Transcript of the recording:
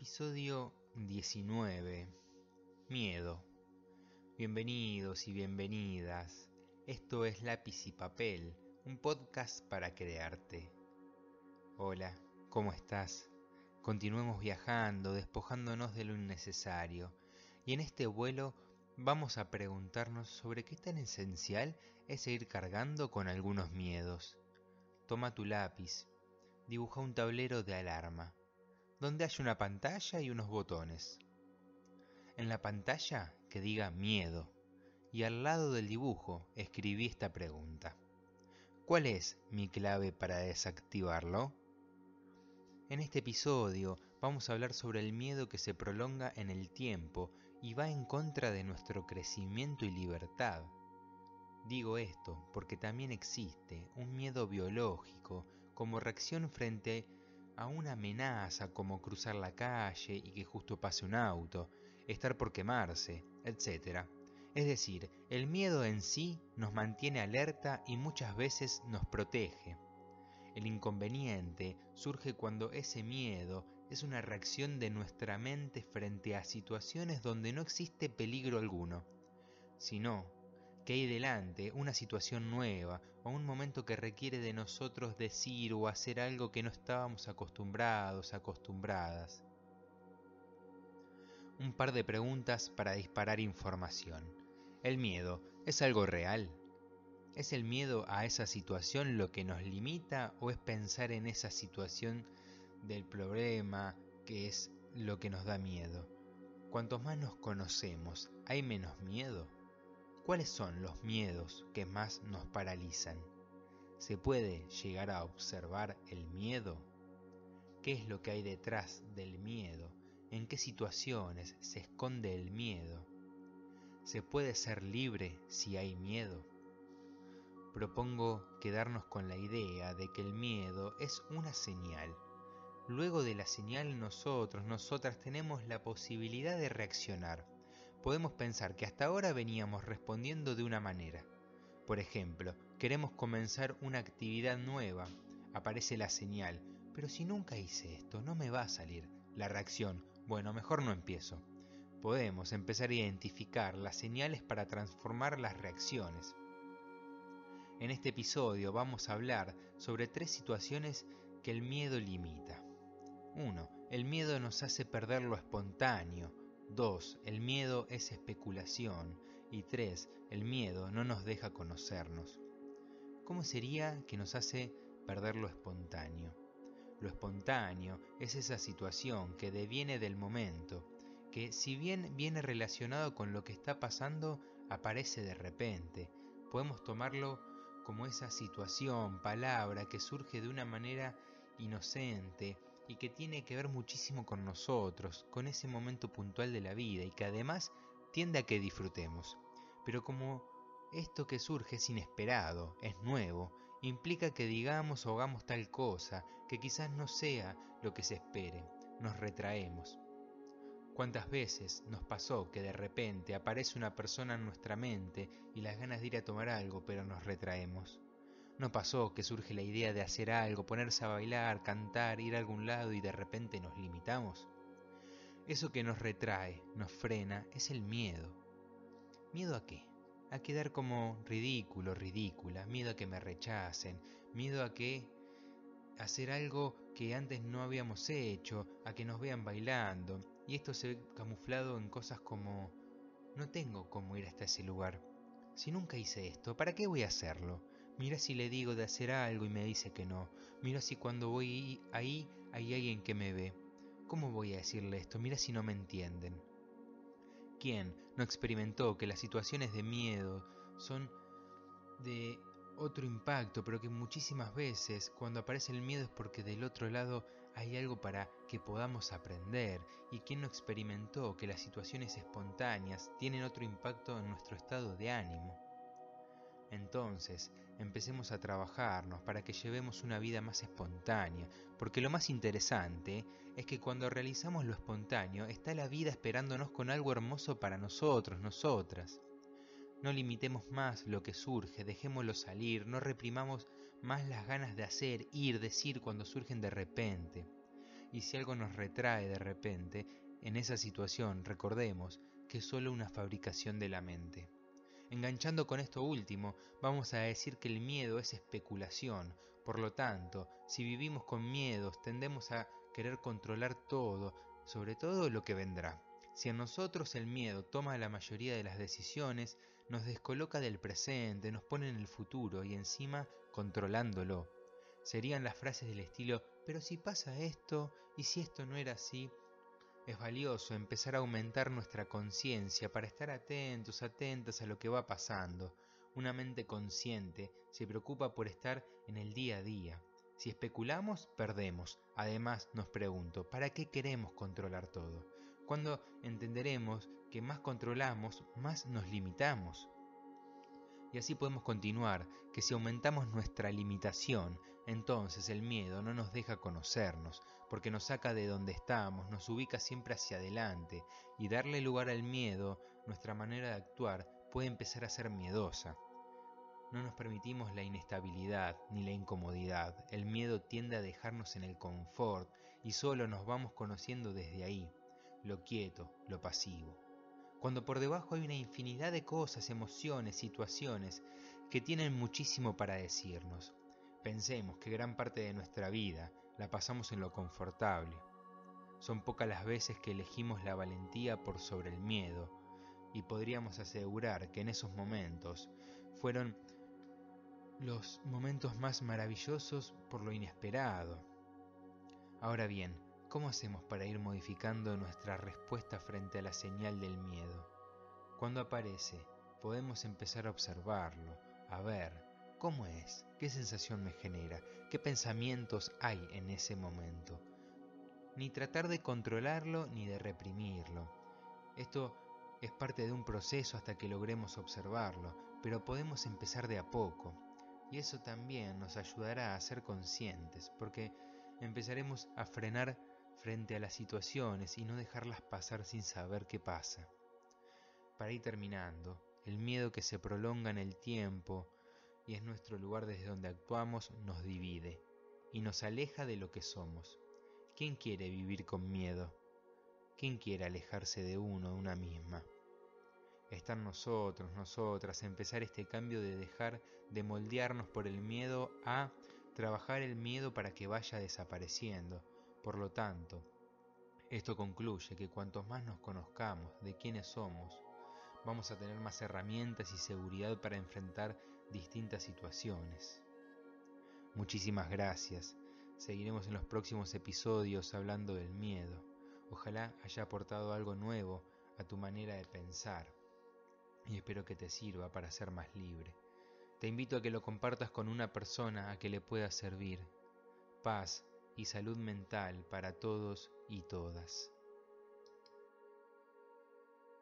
Episodio 19. Miedo. Bienvenidos y bienvenidas. Esto es Lápiz y Papel, un podcast para crearte. Hola, ¿cómo estás? Continuemos viajando, despojándonos de lo innecesario. Y en este vuelo vamos a preguntarnos sobre qué tan esencial es seguir cargando con algunos miedos. Toma tu lápiz, dibuja un tablero de alarma donde hay una pantalla y unos botones. En la pantalla que diga miedo y al lado del dibujo escribí esta pregunta. ¿Cuál es mi clave para desactivarlo? En este episodio vamos a hablar sobre el miedo que se prolonga en el tiempo y va en contra de nuestro crecimiento y libertad. Digo esto porque también existe un miedo biológico como reacción frente a una amenaza como cruzar la calle y que justo pase un auto, estar por quemarse, etc. Es decir, el miedo en sí nos mantiene alerta y muchas veces nos protege. El inconveniente surge cuando ese miedo es una reacción de nuestra mente frente a situaciones donde no existe peligro alguno, sino que hay delante una situación nueva o un momento que requiere de nosotros decir o hacer algo que no estábamos acostumbrados, acostumbradas. Un par de preguntas para disparar información. ¿El miedo es algo real? ¿Es el miedo a esa situación lo que nos limita o es pensar en esa situación del problema que es lo que nos da miedo? Cuanto más nos conocemos, ¿hay menos miedo? ¿Cuáles son los miedos que más nos paralizan? ¿Se puede llegar a observar el miedo? ¿Qué es lo que hay detrás del miedo? ¿En qué situaciones se esconde el miedo? ¿Se puede ser libre si hay miedo? Propongo quedarnos con la idea de que el miedo es una señal. Luego de la señal nosotros, nosotras tenemos la posibilidad de reaccionar podemos pensar que hasta ahora veníamos respondiendo de una manera. Por ejemplo, queremos comenzar una actividad nueva, aparece la señal, pero si nunca hice esto, no me va a salir. La reacción, bueno, mejor no empiezo. Podemos empezar a identificar las señales para transformar las reacciones. En este episodio vamos a hablar sobre tres situaciones que el miedo limita. 1. El miedo nos hace perder lo espontáneo, 2. El miedo es especulación. Y 3. El miedo no nos deja conocernos. ¿Cómo sería que nos hace perder lo espontáneo? Lo espontáneo es esa situación que deviene del momento, que si bien viene relacionado con lo que está pasando, aparece de repente. Podemos tomarlo como esa situación, palabra que surge de una manera inocente, y que tiene que ver muchísimo con nosotros, con ese momento puntual de la vida y que además tiende a que disfrutemos. Pero como esto que surge es inesperado, es nuevo, implica que digamos o hagamos tal cosa que quizás no sea lo que se espere, nos retraemos. ¿Cuántas veces nos pasó que de repente aparece una persona en nuestra mente y las ganas de ir a tomar algo, pero nos retraemos? No pasó que surge la idea de hacer algo, ponerse a bailar, cantar, ir a algún lado y de repente nos limitamos. Eso que nos retrae, nos frena, es el miedo. ¿Miedo a qué? A quedar como ridículo, ridícula, miedo a que me rechacen, miedo a que hacer algo que antes no habíamos hecho, a que nos vean bailando. Y esto se ve camuflado en cosas como no tengo cómo ir hasta ese lugar. Si nunca hice esto, ¿para qué voy a hacerlo? Mira si le digo de hacer algo y me dice que no. Mira si cuando voy ahí hay alguien que me ve. ¿Cómo voy a decirle esto? Mira si no me entienden. ¿Quién no experimentó que las situaciones de miedo son de otro impacto, pero que muchísimas veces cuando aparece el miedo es porque del otro lado hay algo para que podamos aprender y quién no experimentó que las situaciones espontáneas tienen otro impacto en nuestro estado de ánimo. Entonces, empecemos a trabajarnos para que llevemos una vida más espontánea, porque lo más interesante es que cuando realizamos lo espontáneo está la vida esperándonos con algo hermoso para nosotros, nosotras. No limitemos más lo que surge, dejémoslo salir, no reprimamos más las ganas de hacer, ir, decir cuando surgen de repente. y si algo nos retrae de repente, en esa situación recordemos que es solo una fabricación de la mente. Enganchando con esto último, vamos a decir que el miedo es especulación, por lo tanto, si vivimos con miedos tendemos a querer controlar todo, sobre todo lo que vendrá. Si en nosotros el miedo toma la mayoría de las decisiones, nos descoloca del presente, nos pone en el futuro y encima controlándolo. Serían las frases del estilo, pero si pasa esto, y si esto no era así, es valioso empezar a aumentar nuestra conciencia para estar atentos, atentas a lo que va pasando. Una mente consciente se preocupa por estar en el día a día. Si especulamos, perdemos. Además, nos pregunto, ¿para qué queremos controlar todo? Cuando entenderemos que más controlamos, más nos limitamos. Y así podemos continuar, que si aumentamos nuestra limitación, entonces el miedo no nos deja conocernos, porque nos saca de donde estamos, nos ubica siempre hacia adelante, y darle lugar al miedo, nuestra manera de actuar, puede empezar a ser miedosa. No nos permitimos la inestabilidad ni la incomodidad, el miedo tiende a dejarnos en el confort y solo nos vamos conociendo desde ahí, lo quieto, lo pasivo cuando por debajo hay una infinidad de cosas, emociones, situaciones que tienen muchísimo para decirnos. Pensemos que gran parte de nuestra vida la pasamos en lo confortable. Son pocas las veces que elegimos la valentía por sobre el miedo, y podríamos asegurar que en esos momentos fueron los momentos más maravillosos por lo inesperado. Ahora bien, ¿Cómo hacemos para ir modificando nuestra respuesta frente a la señal del miedo? Cuando aparece, podemos empezar a observarlo, a ver cómo es, qué sensación me genera, qué pensamientos hay en ese momento. Ni tratar de controlarlo ni de reprimirlo. Esto es parte de un proceso hasta que logremos observarlo, pero podemos empezar de a poco. Y eso también nos ayudará a ser conscientes, porque empezaremos a frenar frente a las situaciones y no dejarlas pasar sin saber qué pasa. Para ir terminando, el miedo que se prolonga en el tiempo y es nuestro lugar desde donde actuamos nos divide y nos aleja de lo que somos. ¿Quién quiere vivir con miedo? ¿Quién quiere alejarse de uno, de una misma? Están nosotros, nosotras, empezar este cambio de dejar de moldearnos por el miedo a trabajar el miedo para que vaya desapareciendo, por lo tanto, esto concluye que cuantos más nos conozcamos de quiénes somos, vamos a tener más herramientas y seguridad para enfrentar distintas situaciones. Muchísimas gracias. Seguiremos en los próximos episodios hablando del miedo. Ojalá haya aportado algo nuevo a tu manera de pensar y espero que te sirva para ser más libre. Te invito a que lo compartas con una persona a que le pueda servir. Paz, y salud mental para todos y todas.